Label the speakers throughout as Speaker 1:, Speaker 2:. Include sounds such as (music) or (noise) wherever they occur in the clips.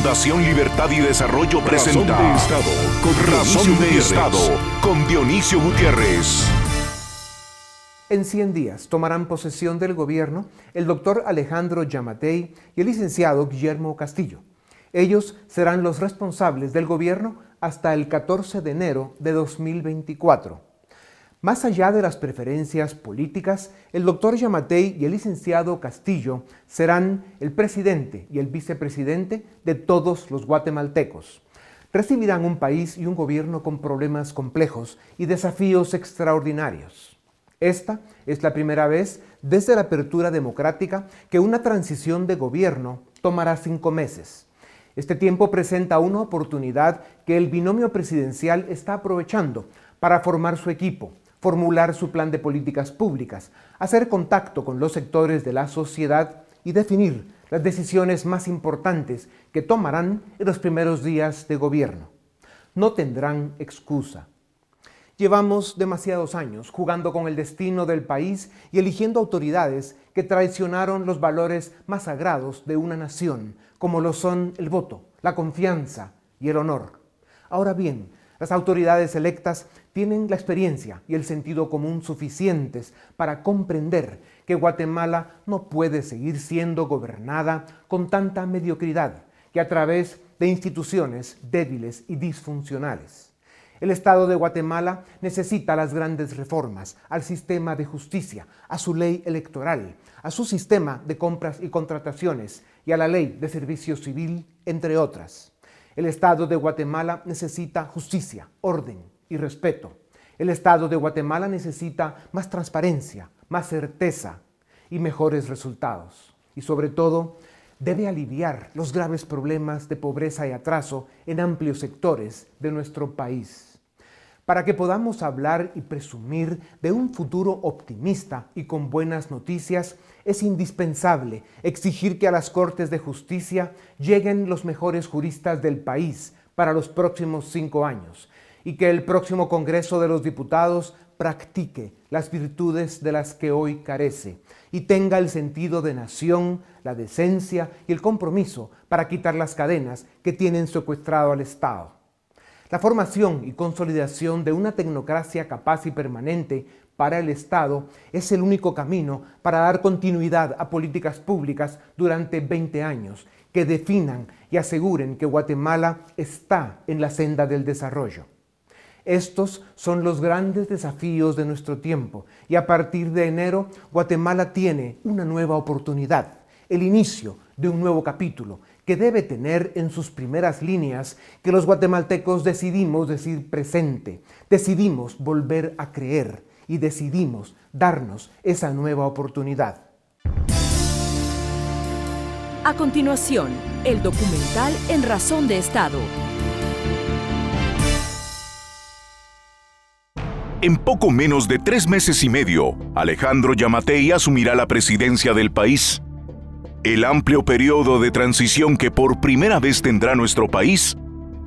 Speaker 1: Fundación Libertad y Desarrollo presenta
Speaker 2: Razón de Estado, con
Speaker 1: Razón de
Speaker 2: Gutiérrez.
Speaker 1: Estado con Dionisio Gutiérrez.
Speaker 3: En 100 días tomarán posesión del gobierno el doctor Alejandro Yamatei y el licenciado Guillermo Castillo. Ellos serán los responsables del gobierno hasta el 14 de enero de 2024. Más allá de las preferencias políticas, el doctor Yamatei y el licenciado Castillo serán el presidente y el vicepresidente de todos los guatemaltecos. Recibirán un país y un gobierno con problemas complejos y desafíos extraordinarios. Esta es la primera vez desde la apertura democrática que una transición de gobierno tomará cinco meses. Este tiempo presenta una oportunidad que el binomio presidencial está aprovechando para formar su equipo, formular su plan de políticas públicas, hacer contacto con los sectores de la sociedad y definir las decisiones más importantes que tomarán en los primeros días de gobierno. No tendrán excusa. Llevamos demasiados años jugando con el destino del país y eligiendo autoridades que traicionaron los valores más sagrados de una nación, como lo son el voto, la confianza y el honor. Ahora bien, las autoridades electas tienen la experiencia y el sentido común suficientes para comprender que Guatemala no puede seguir siendo gobernada con tanta mediocridad que a través de instituciones débiles y disfuncionales. El Estado de Guatemala necesita las grandes reformas al sistema de justicia, a su ley electoral, a su sistema de compras y contrataciones y a la ley de servicio civil, entre otras. El Estado de Guatemala necesita justicia, orden y respeto. El Estado de Guatemala necesita más transparencia, más certeza y mejores resultados. Y sobre todo, debe aliviar los graves problemas de pobreza y atraso en amplios sectores de nuestro país. Para que podamos hablar y presumir de un futuro optimista y con buenas noticias, es indispensable exigir que a las Cortes de Justicia lleguen los mejores juristas del país para los próximos cinco años y que el próximo Congreso de los Diputados practique las virtudes de las que hoy carece y tenga el sentido de nación, la decencia y el compromiso para quitar las cadenas que tienen secuestrado al Estado. La formación y consolidación de una tecnocracia capaz y permanente para el Estado es el único camino para dar continuidad a políticas públicas durante 20 años que definan y aseguren que Guatemala está en la senda del desarrollo. Estos son los grandes desafíos de nuestro tiempo y a partir de enero Guatemala tiene una nueva oportunidad, el inicio de un nuevo capítulo que debe tener en sus primeras líneas que los guatemaltecos decidimos decir presente, decidimos volver a creer y decidimos darnos esa nueva oportunidad.
Speaker 4: A continuación, el documental En Razón de Estado.
Speaker 1: En poco menos de tres meses y medio, Alejandro Yamatei asumirá la presidencia del país. El amplio periodo de transición que por primera vez tendrá nuestro país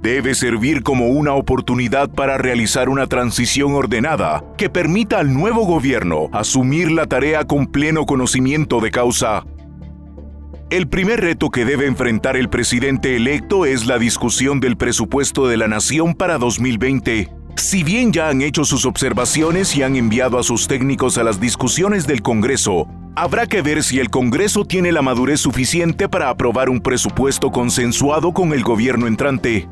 Speaker 1: debe servir como una oportunidad para realizar una transición ordenada que permita al nuevo gobierno asumir la tarea con pleno conocimiento de causa. El primer reto que debe enfrentar el presidente electo es la discusión del presupuesto de la nación para 2020. Si bien ya han hecho sus observaciones y han enviado a sus técnicos a las discusiones del Congreso, habrá que ver si el Congreso tiene la madurez suficiente para aprobar un presupuesto consensuado con el gobierno entrante.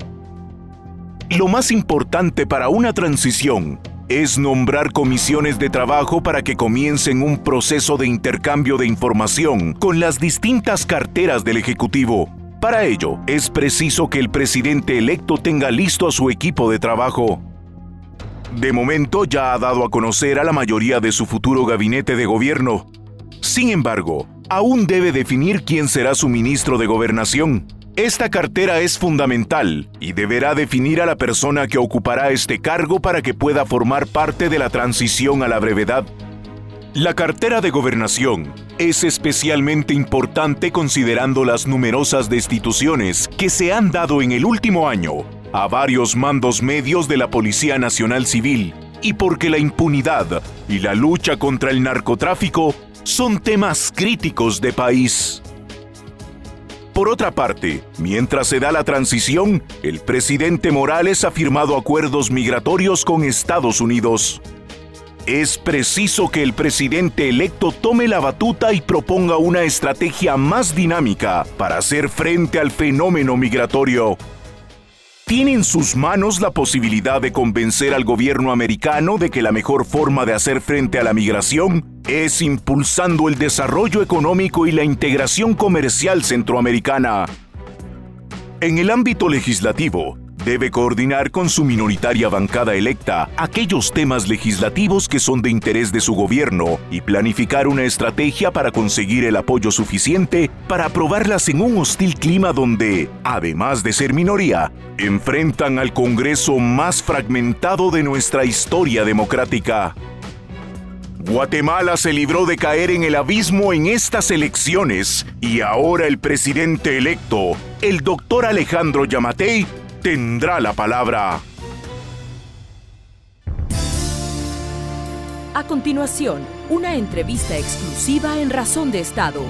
Speaker 1: Lo más importante para una transición es nombrar comisiones de trabajo para que comiencen un proceso de intercambio de información con las distintas carteras del Ejecutivo. Para ello, es preciso que el presidente electo tenga listo a su equipo de trabajo. De momento ya ha dado a conocer a la mayoría de su futuro gabinete de gobierno. Sin embargo, aún debe definir quién será su ministro de gobernación. Esta cartera es fundamental y deberá definir a la persona que ocupará este cargo para que pueda formar parte de la transición a la brevedad. La cartera de gobernación es especialmente importante considerando las numerosas destituciones que se han dado en el último año a varios mandos medios de la Policía Nacional Civil y porque la impunidad y la lucha contra el narcotráfico son temas críticos de país. por otra parte, mientras se da la transición, el presidente Morales ha firmado acuerdos migratorios con Estados Unidos. Es preciso que el presidente electo tome la batuta y proponga una estrategia más dinámica para hacer frente al fenómeno migratorio. Tiene en sus manos la posibilidad de convencer al gobierno americano de que la mejor forma de hacer frente a la migración es impulsando el desarrollo económico y la integración comercial centroamericana. En el ámbito legislativo, Debe coordinar con su minoritaria bancada electa aquellos temas legislativos que son de interés de su gobierno y planificar una estrategia para conseguir el apoyo suficiente para aprobarlas en un hostil clima donde, además de ser minoría, enfrentan al Congreso más fragmentado de nuestra historia democrática. Guatemala se libró de caer en el abismo en estas elecciones y ahora el presidente electo, el doctor Alejandro Yamatei, tendrá la palabra.
Speaker 4: A continuación, una entrevista exclusiva en Razón de Estado.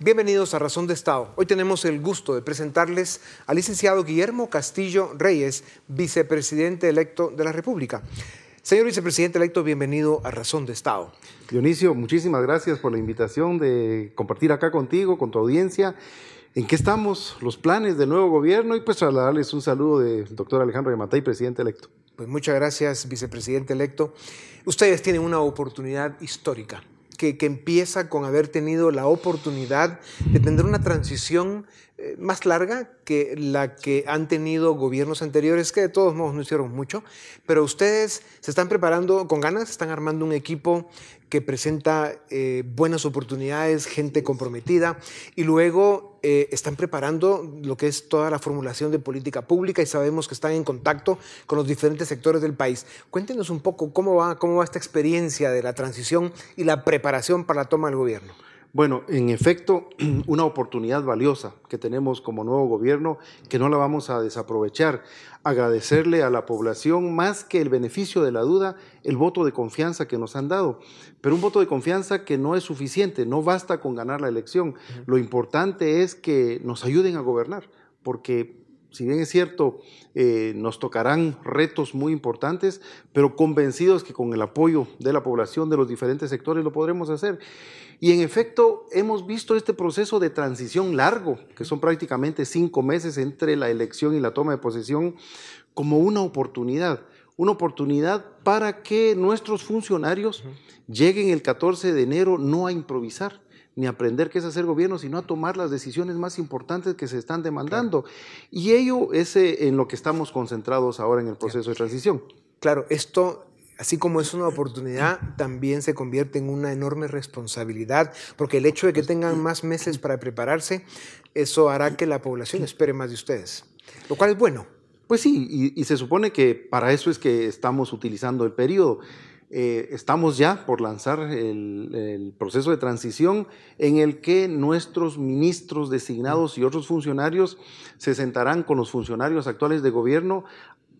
Speaker 5: Bienvenidos a Razón de Estado. Hoy tenemos el gusto de presentarles al licenciado Guillermo Castillo Reyes, vicepresidente electo de la República. Señor vicepresidente electo, bienvenido a Razón de Estado.
Speaker 6: Dionisio, muchísimas gracias por la invitación de compartir acá contigo, con tu audiencia en qué estamos, los planes del nuevo gobierno y pues trasladarles un saludo del doctor Alejandro Yamatay, presidente electo.
Speaker 5: Pues muchas gracias, vicepresidente electo. Ustedes tienen una oportunidad histórica que, que empieza con haber tenido la oportunidad de tener una transición eh, más larga que la que han tenido gobiernos anteriores, que de todos modos no hicieron mucho, pero ustedes se están preparando con ganas, están armando un equipo que presenta eh, buenas oportunidades, gente comprometida, y luego eh, están preparando lo que es toda la formulación de política pública y sabemos que están en contacto con los diferentes sectores del país. Cuéntenos un poco cómo va, cómo va esta experiencia de la transición y la preparación para la toma del gobierno.
Speaker 6: Bueno, en efecto, (clears throat) una oportunidad valiosa que tenemos como nuevo gobierno que no la vamos a desaprovechar. Agradecerle a la población más que el beneficio de la duda, el voto de confianza que nos han dado. Pero un voto de confianza que no es suficiente, no basta con ganar la elección. Lo importante es que nos ayuden a gobernar, porque si bien es cierto, eh, nos tocarán retos muy importantes, pero convencidos que con el apoyo de la población, de los diferentes sectores, lo podremos hacer. Y en efecto, hemos visto este proceso de transición largo, que son prácticamente cinco meses entre la elección y la toma de posesión, como una oportunidad. Una oportunidad para que nuestros funcionarios lleguen el 14 de enero no a improvisar, ni aprender qué es hacer gobierno, sino a tomar las decisiones más importantes que se están demandando. Y ello es eh, en lo que estamos concentrados ahora en el proceso de transición.
Speaker 5: Claro, esto así como es una oportunidad, también se convierte en una enorme responsabilidad, porque el hecho de que tengan más meses para prepararse, eso hará que la población espere más de ustedes, lo cual es bueno.
Speaker 6: Pues sí, y, se supone que para eso es que estamos utilizando el periodo. Eh, estamos ya por lanzar el, el, proceso de transición en el que nuestros ministros designados y otros funcionarios se sentarán con los funcionarios actuales de gobierno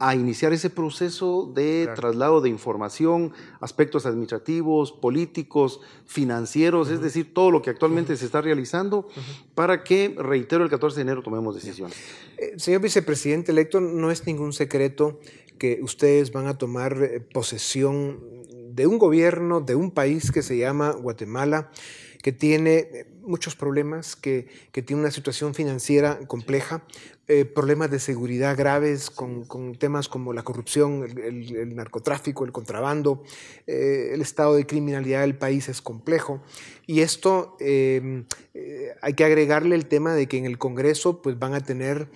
Speaker 6: a iniciar ese proceso de traslado de información, aspectos administrativos, políticos, financieros, es decir, todo lo que actualmente se está realizando para que, reitero, el 14 de enero tomemos decisiones.
Speaker 5: Eh, señor vicepresidente electo, no es ningún secreto que ustedes van a tomar eh, posesión de un gobierno, de un país que se llama Guatemala, que tiene eh, muchos problemas, que, que tiene una situación financiera compleja, eh, problemas de seguridad graves con, temas como la corrupción, el, narcotráfico, el contrabando, eh, el estado de criminalidad del país es complejo. Y esto em, eh, hay que agregarle el tema de que en el Congreso pues, van a tener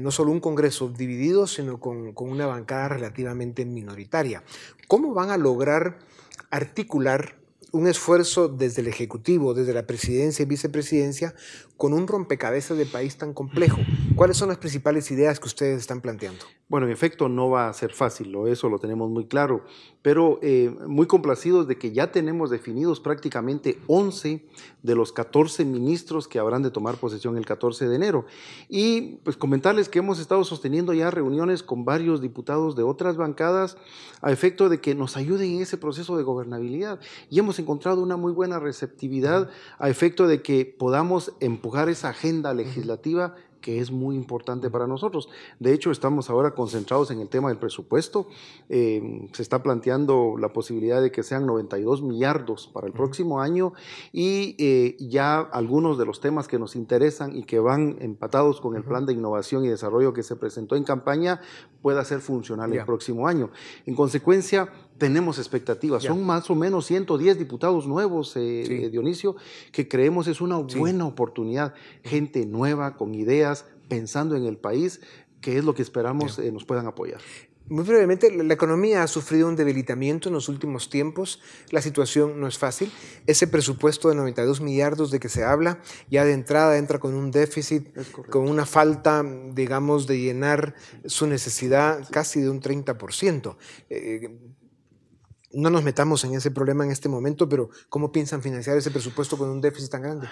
Speaker 5: no solo un Congreso dividido, sino con, con una bancada relativamente minoritaria. ¿Cómo van a lograr articular un esfuerzo desde el Ejecutivo, desde la presidencia y vicepresidencia, con un rompecabezas de país tan complejo. ¿Cuáles son las principales ideas que ustedes están planteando?
Speaker 6: Bueno, en efecto, no va a ser fácil, eso lo tenemos muy claro, pero eh, muy complacidos de que ya tenemos definidos prácticamente 11 de los 14 ministros que habrán de tomar posesión el 14 de enero. Y pues comentarles que hemos estado sosteniendo ya reuniones con varios diputados de otras bancadas a efecto de que nos ayuden en ese proceso de gobernabilidad. Y hemos encontrado una muy buena receptividad a efecto de que podamos empujar esa agenda legislativa que es muy importante para nosotros. De hecho, estamos ahora concentrados en el tema del presupuesto. Eh, se está planteando la posibilidad de que sean 92 millardos para el próximo año y eh, ya algunos de los temas que nos interesan y que van empatados con el plan de innovación y desarrollo que se presentó en campaña pueda ser funcional el próximo año. En consecuencia, tenemos expectativas. Son más o menos 110 diputados nuevos, eh, Dionisio, que creemos es una buena oportunidad. Gente nueva, con ideas, pensando en el país, que es lo que esperamos eh, nos puedan apoyar.
Speaker 5: Muy brevemente, la economía ha sufrido un debilitamiento en los últimos tiempos. La situación no es fácil. Ese presupuesto de 92 millardos de que se habla, ya de entrada entra con un déficit, con una falta, digamos, de llenar su necesidad casi de un 30% no nos metamos en ese problema en este momento, pero ¿cómo piensan financiar ese presupuesto con un déficit tan grande?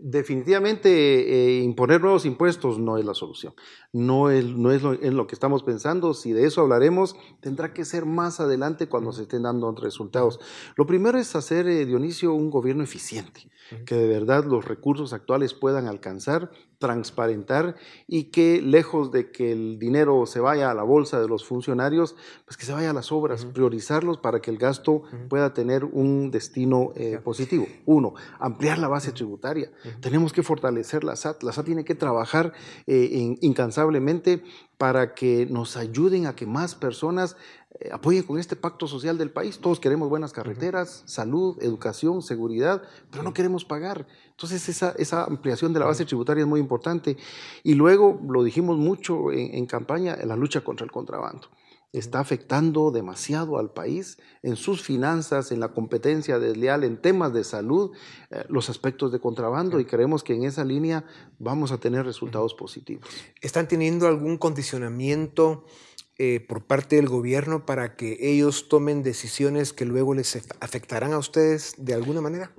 Speaker 6: Definitivamente eh, imponer nuevos impuestos no es la solución. No es, no es lo, en lo que estamos pensando. Si de eso hablaremos, tendrá que ser más adelante cuando se estén dando resultados. Lo primero es hacer, eh, Dionisio, un gobierno eficiente, que de verdad los recursos actuales puedan alcanzar transparentar y que lejos de que el dinero se vaya a la bolsa de los funcionarios, pues que se vaya a las obras, priorizarlos para que el gasto pueda tener un destino eh, positivo. Uno, ampliar la base tributaria. Tenemos que fortalecer la SAT. La SAT tiene que trabajar eh, incansablemente para que nos ayuden a que más personas eh, apoyen con este pacto social del país. Todos queremos buenas carreteras, salud, educación, seguridad, pero no queremos pagar. Entonces esa, esa, ampliación de la base tributaria es muy importante. Y luego, lo dijimos mucho en, en campaña, la lucha contra el contrabando está afectando demasiado al país en sus finanzas, en la competencia desleal, en temas de salud, eh, los aspectos de contrabando y creemos que en esa línea vamos a tener resultados positivos.
Speaker 5: ¿Están teniendo algún condicionamiento eh, por parte del gobierno para que ellos tomen decisiones que luego les afectarán a ustedes de alguna manera?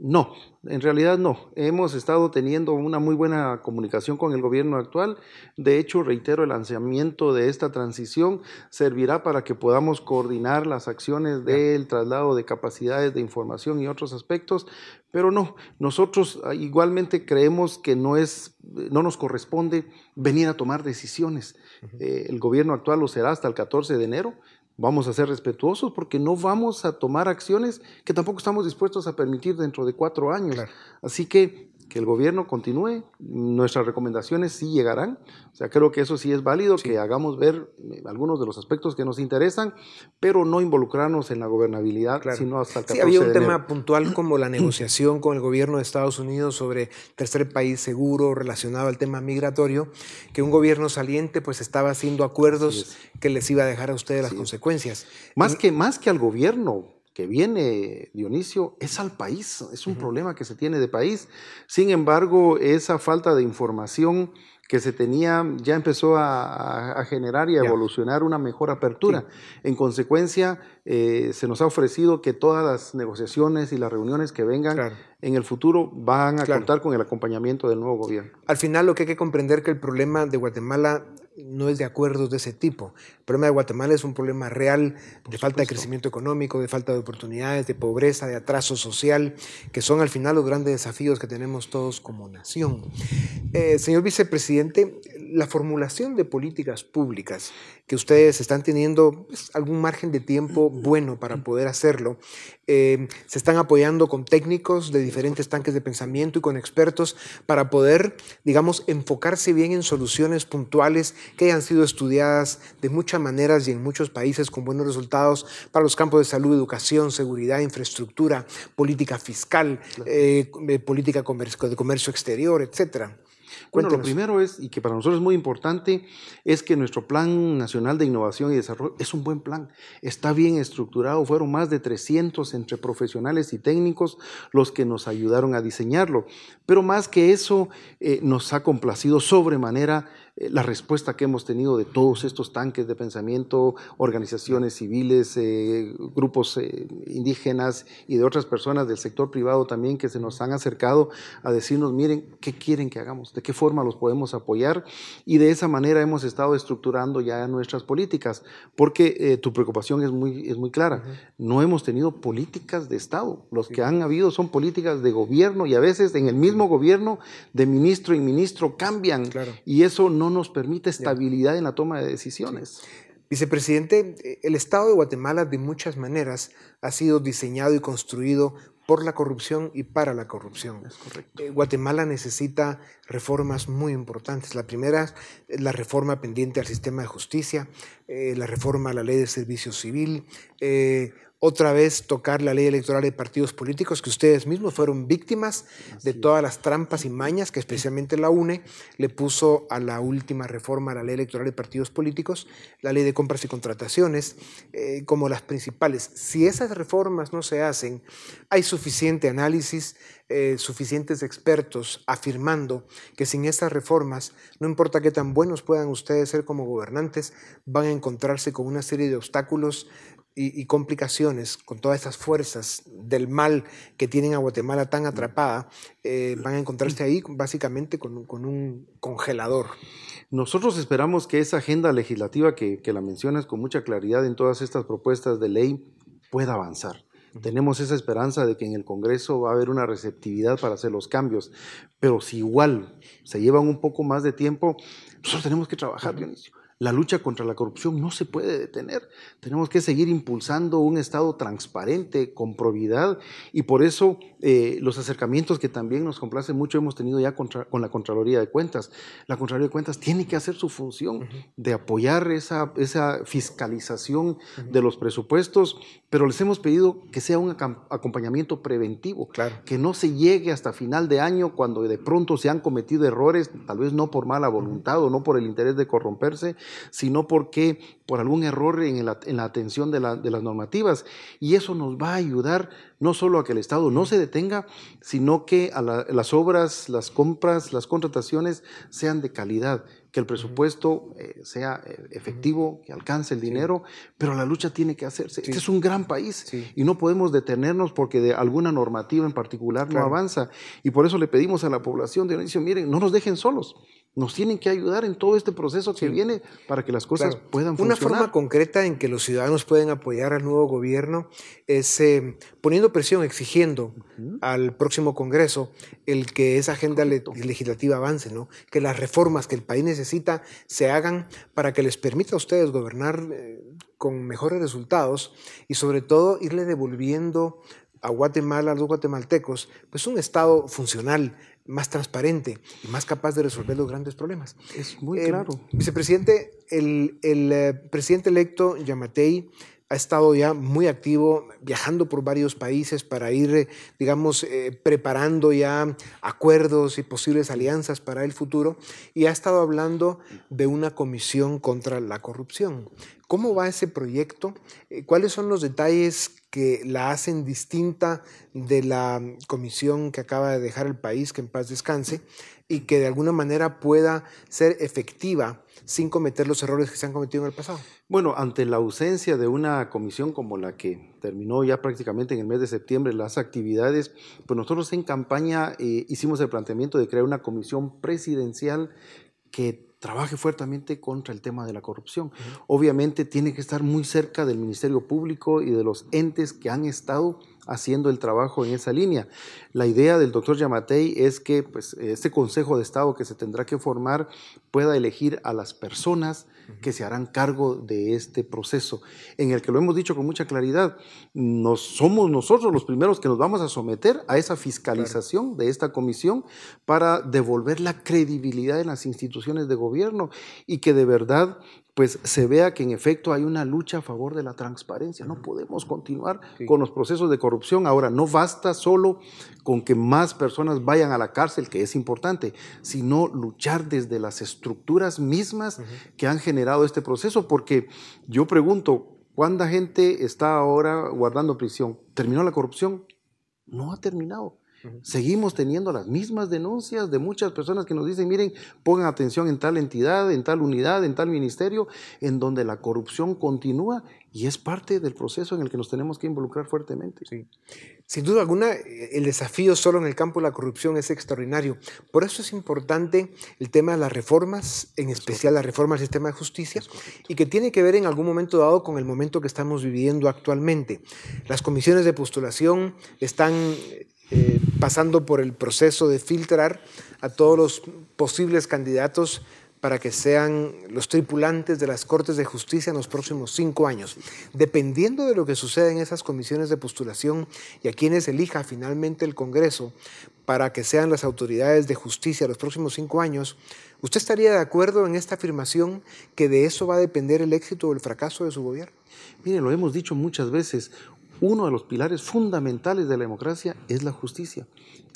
Speaker 6: No, en realidad no. Hemos estado teniendo una muy buena comunicación con el gobierno actual. De hecho, reitero, el lanzamiento de esta transición servirá para que podamos coordinar las acciones del traslado de capacidades de información y otros aspectos, pero no, nosotros ah, igualmente creemos que no, es, no nos corresponde venir a tomar decisiones. Eh, el gobierno actual lo será hasta el 14 de enero Vamos a ser respetuosos porque no vamos a tomar acciones que tampoco estamos dispuestos a permitir dentro de cuatro años. Así que que el gobierno continúe, nuestras recomendaciones sí llegarán, o sea, creo que eso sí es válido, que hagamos ver eh, algunos de los aspectos que nos interesan, pero no involucrarnos en la gobernabilidad, sino hasta el 14
Speaker 5: Sí, había un tema puntual (clears throat) como la negociación con el gobierno de Estados Unidos sobre tercer país seguro relacionado al tema migratorio, que un gobierno saliente pues estaba haciendo acuerdos que les iba a dejar a ustedes las consecuencias.
Speaker 6: Más, que, más que al gobierno, que viene, Dionisio, es al país, es un problema que se tiene de país. Sin embargo, esa falta de información que se tenía ya empezó a, generar y a evolucionar una mejor apertura. En consecuencia, eh, se nos ha ofrecido que todas las negociaciones y las reuniones que vengan en el futuro van a contar con el acompañamiento del nuevo gobierno.
Speaker 5: Al final, lo que hay que comprender que el problema de Guatemala no es de acuerdos de ese tipo. El problema de Guatemala es un problema real de falta de crecimiento económico, de falta de oportunidades, de pobreza, de atraso social, que son al final los grandes desafíos que tenemos todos como nación. Eh, señor vicepresidente, la formulación de políticas públicas que ustedes están teniendo pues, algún margen de tiempo bueno para poder hacerlo, eh, se están apoyando con técnicos de diferentes tanques de pensamiento y con expertos para poder, digamos, enfocarse bien en soluciones puntuales que hayan sido estudiadas de muchas maneras y en muchos países con buenos resultados para los campos de salud, educación, seguridad, infraestructura, política fiscal, eh, eh, política de comercio exterior, etcétera.
Speaker 6: Bueno, lo primero es, y que para nosotros es muy importante, es que nuestro Plan Nacional de Innovación y Desarrollo es un buen plan. Está bien estructurado, fueron más de 300 entre profesionales y técnicos los que nos ayudaron a diseñarlo. Pero más que eso, eh, nos ha complacido sobremanera la respuesta que hemos tenido de todos estos tanques de pensamiento, organizaciones civiles, eh, grupos eh, indígenas y de otras personas del sector privado también que se nos han acercado a decirnos, miren, ¿qué quieren que hagamos? ¿De qué forma los podemos apoyar? Y de esa manera hemos estado estructurando ya nuestras políticas, porque tu preocupación es muy, es muy clara. No hemos tenido políticas de Estado. Los que han habido son políticas de gobierno y a veces en el mismo gobierno de ministro y ministro cambian. Y eso no nos permite estabilidad en la toma de decisiones.
Speaker 5: Vicepresidente, eh, el Estado de Guatemala de muchas maneras ha sido diseñado y construido por la corrupción y para la corrupción. Eh, Guatemala necesita reformas muy importantes. La primera es la reforma pendiente al sistema de justicia, eh, la reforma a la ley de servicio civil, otra vez tocar la ley electoral de partidos políticos, que ustedes mismos fueron víctimas de todas las trampas y mañas que especialmente la UNE le puso a la última reforma a la ley electoral de partidos políticos, la ley de compras y contrataciones, eh, como las principales. Si esas reformas no se hacen, hay suficiente análisis, eh, suficientes expertos afirmando que sin estas reformas, no importa qué tan buenos puedan ustedes ser como gobernantes, van a encontrarse con una serie de obstáculos y, complicaciones con todas estas fuerzas del mal que tienen a Guatemala tan atrapada, eh, van a encontrarse ahí básicamente con, un congelador.
Speaker 6: Nosotros esperamos que esa agenda legislativa que, que, la mencionas con mucha claridad en todas estas propuestas de ley pueda avanzar. Tenemos esa esperanza de que en el Congreso va a haber una receptividad para hacer los cambios, pero si igual se llevan un poco más de tiempo, nosotros tenemos que trabajar, Dionisio. La lucha contra la corrupción no se puede detener. Tenemos que seguir impulsando un Estado transparente, con probidad, y por eso eh, los acercamientos que también nos complace mucho hemos tenido ya con la Contraloría de Cuentas. La Contraloría de Cuentas tiene que hacer su función de apoyar esa, esa fiscalización de los presupuestos, pero les hemos pedido que sea un acompañamiento preventivo, que no se llegue hasta final de año cuando de pronto se han cometido errores, tal vez no por mala voluntad o no por el interés de corromperse, sino porque por algún error en la, atención de, las normativas. Y eso nos va a ayudar no solo a que el Estado no se detenga, sino que a las obras, las compras, las contrataciones sean de calidad, que el presupuesto eh, sea eh, efectivo, que alcance el dinero, pero la lucha tiene que hacerse. Este es un gran país y no podemos detenernos porque de alguna normativa en particular no avanza. Y por eso le pedimos a la población de Dionisio, miren, no nos dejen solos nos tienen que ayudar en todo este proceso que viene para que las cosas puedan
Speaker 5: funcionar. Una forma concreta en que los ciudadanos pueden apoyar al nuevo gobierno es eh, poniendo presión, exigiendo al próximo Congreso el que esa agenda legislativa avance, ¿no? que las reformas que el país necesita se hagan para que les permita a ustedes gobernar eh, con mejores resultados y sobre todo irle devolviendo a Guatemala, a los guatemaltecos, pues un Estado funcional, más transparente y más capaz de resolver los grandes problemas.
Speaker 6: Es muy eh, claro.
Speaker 5: Vicepresidente, el, el eh, presidente electo Yamatei ha estado ya muy activo viajando por varios países para ir, eh, digamos, preparando ya acuerdos y posibles alianzas para el futuro y ha estado hablando de una comisión contra la corrupción. ¿Cómo va ese proyecto? ¿Cuáles son los detalles que la hacen distinta de la comisión que acaba de dejar el país, que en paz descanse, y que de alguna manera pueda ser efectiva sin cometer los errores que se han cometido en el pasado.
Speaker 6: Bueno, ante la ausencia de una comisión como la que terminó ya prácticamente en el mes de septiembre las actividades, pues nosotros en campaña eh, hicimos el planteamiento de crear una comisión presidencial que trabaje fuertemente contra el tema de la corrupción. Obviamente tiene que estar muy cerca del Ministerio Público y de los entes que han estado haciendo el trabajo en esa línea. La idea del doctor Yamatei es que pues, este Consejo de Estado que se tendrá que formar pueda elegir a las personas que se harán cargo de este proceso, en el que lo hemos dicho con mucha claridad, nos, somos nosotros los primeros que nos vamos a someter a esa fiscalización de esta comisión para devolver la credibilidad en las instituciones de gobierno y que de verdad pues se vea que en efecto hay una lucha a favor de la transparencia. No podemos continuar con los procesos de corrupción. Ahora, no basta solo con que más personas vayan a la cárcel, que es importante, sino luchar desde las estructuras mismas que han generado este proceso, porque yo pregunto, ¿cuánta gente está ahora guardando prisión? ¿Terminó la corrupción? No ha terminado. Seguimos teniendo las mismas denuncias de muchas personas que nos dicen, miren, pongan atención en tal entidad, en tal unidad, en tal ministerio, en donde la corrupción continúa y es parte del proceso en el que nos tenemos que involucrar fuertemente.
Speaker 5: Sí. Sin duda alguna, el desafío solo en el campo de la corrupción es extraordinario. Por eso es importante el tema de las reformas, en especial la reforma al sistema de justicia, y que tiene que ver en algún momento dado con el momento que estamos viviendo actualmente. Las comisiones de postulación están eh, pasando por el proceso de filtrar a todos los posibles candidatos para que sean los tripulantes de las Cortes de Justicia en los próximos cinco años. Dependiendo de lo que suceda en esas comisiones de postulación y a quienes elija finalmente el Congreso para que sean las autoridades de justicia los próximos cinco años, ¿usted estaría de acuerdo en esta afirmación que de eso va a depender el éxito o el fracaso de su gobierno?
Speaker 6: Mire, lo hemos dicho muchas veces, uno de los pilares fundamentales de la democracia es la justicia.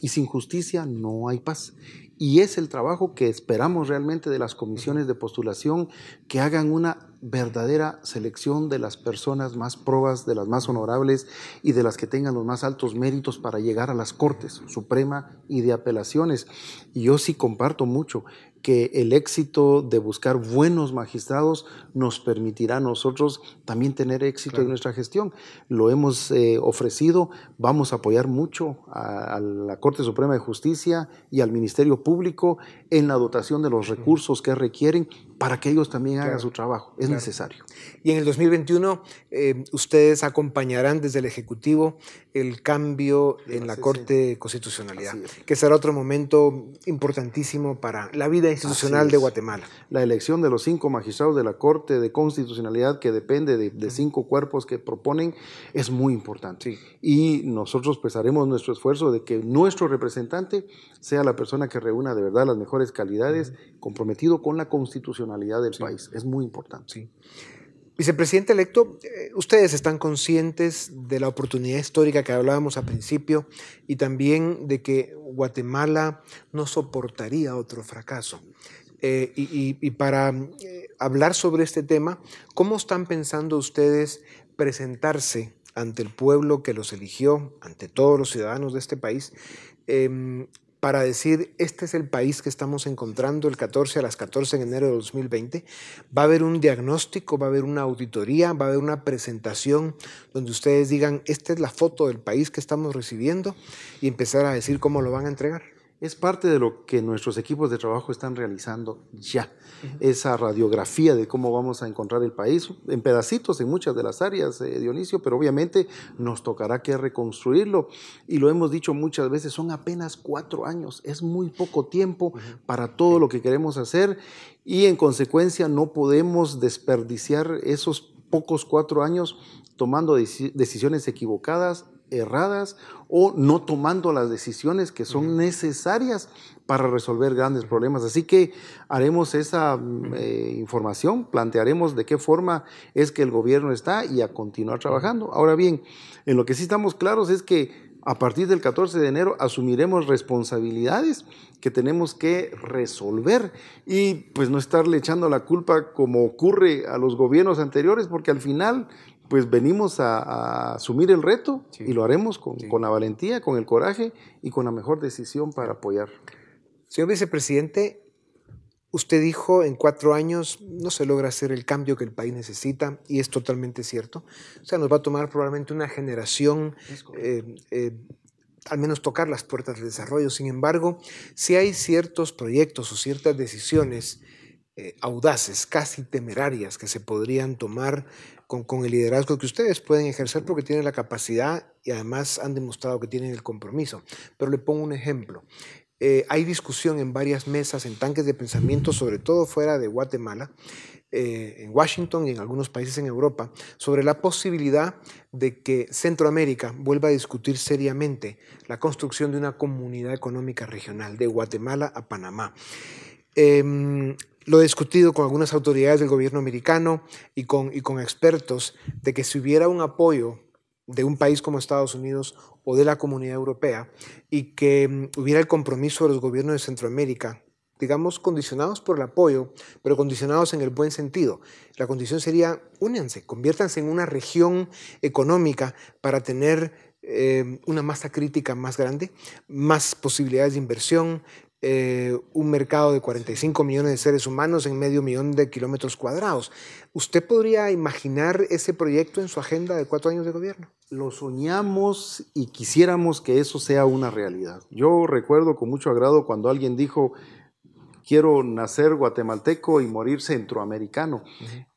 Speaker 6: Y sin justicia no hay paz. Y es el trabajo que esperamos realmente de las comisiones de postulación, que hagan una verdadera selección de las personas más probas, de las más honorables y de las que tengan los más altos méritos para llegar a las Cortes Suprema y de apelaciones. Y yo sí comparto mucho que el éxito de buscar buenos magistrados nos permitirá a nosotros también tener éxito en nuestra gestión. Lo hemos eh, ofrecido, vamos a apoyar mucho a, a, la Corte Suprema de Justicia y al Ministerio Público en la dotación de los recursos que requieren para que ellos también hagan su trabajo. Es necesario.
Speaker 5: Y en el 2021 eh, ustedes acompañarán desde el Ejecutivo el cambio en la Corte de Constitucionalidad, que será otro momento importantísimo para la vida institucional de Guatemala.
Speaker 6: La elección de los cinco magistrados de la Corte de Constitucionalidad, que depende de, de cinco cuerpos que proponen, es muy importante. Y nosotros pues haremos nuestro esfuerzo de que nuestro representante sea la persona que reúna de verdad las mejores calidades, comprometido con la Constitución del sí. país. Es muy importante.
Speaker 5: Sí. Vicepresidente electo, eh, ustedes están conscientes de la oportunidad histórica que hablábamos al principio y también de que Guatemala no soportaría otro fracaso. Eh, y, para eh, hablar sobre este tema, ¿cómo están pensando ustedes presentarse ante el pueblo que los eligió, ante todos los ciudadanos de este país, eh, para decir, este es el país que estamos encontrando el 14 a las 14 de enero de 2020. Va a haber un diagnóstico, va a haber una auditoría, va a haber una presentación donde ustedes digan, esta es la foto del país que estamos recibiendo y empezar a decir cómo lo van a entregar
Speaker 6: es parte de lo que nuestros equipos de trabajo están realizando ya. Uh -huh. Esa radiografía de cómo vamos a encontrar el país, en pedacitos en muchas de las áreas, eh, Dionisio, pero obviamente nos tocará que reconstruirlo. Y lo hemos dicho muchas veces, son apenas cuatro años, es muy poco tiempo uh -huh. para todo lo que queremos hacer y en consecuencia no podemos desperdiciar esos pocos cuatro años tomando decisiones equivocadas erradas o no tomando las decisiones que son necesarias para resolver grandes problemas. Así que haremos esa eh, información, plantearemos de qué forma es que el gobierno está y a continuar trabajando. Ahora bien, en lo que sí estamos claros es que a partir del 14 de enero asumiremos responsabilidades que tenemos que resolver y pues no estarle echando la culpa como ocurre a los gobiernos anteriores, porque al final pues venimos a, a asumir el reto sí. y lo haremos con, sí. con, la valentía, con el coraje y con la mejor decisión para apoyar.
Speaker 5: Señor vicepresidente, usted dijo en cuatro años no se logra hacer el cambio que el país necesita y es totalmente cierto. O sea, nos va a tomar probablemente una generación eh, eh, al menos tocar las puertas del desarrollo. Sin embargo, si hay ciertos proyectos o ciertas decisiones eh, audaces, casi temerarias, que se podrían tomar con, el liderazgo que ustedes pueden ejercer porque tienen la capacidad y además han demostrado que tienen el compromiso. Pero le pongo un ejemplo. Eh, hay discusión en varias mesas, en tanques de pensamiento, sobre todo fuera de Guatemala, eh, en Washington y en algunos países en Europa, sobre la posibilidad de que Centroamérica vuelva a discutir seriamente la construcción de una comunidad económica regional, de Guatemala a Panamá. Eh, lo he discutido con algunas autoridades del gobierno americano y con, y con expertos de que si hubiera un apoyo de un país como Estados Unidos o de la comunidad europea y que mm, hubiera el compromiso de los gobiernos de Centroamérica, digamos, condicionados por el apoyo, pero condicionados en el buen sentido. La condición sería, únanse, conviértanse en una región económica para tener eh, una masa crítica más grande, más posibilidades de inversión, eh, un mercado de 45 millones de seres humanos en medio millón de kilómetros cuadrados. ¿Usted podría imaginar ese proyecto en su agenda de cuatro años de gobierno?
Speaker 6: Lo soñamos y quisiéramos que eso sea una realidad. Yo recuerdo con mucho agrado cuando alguien dijo, quiero nacer guatemalteco y morir centroamericano.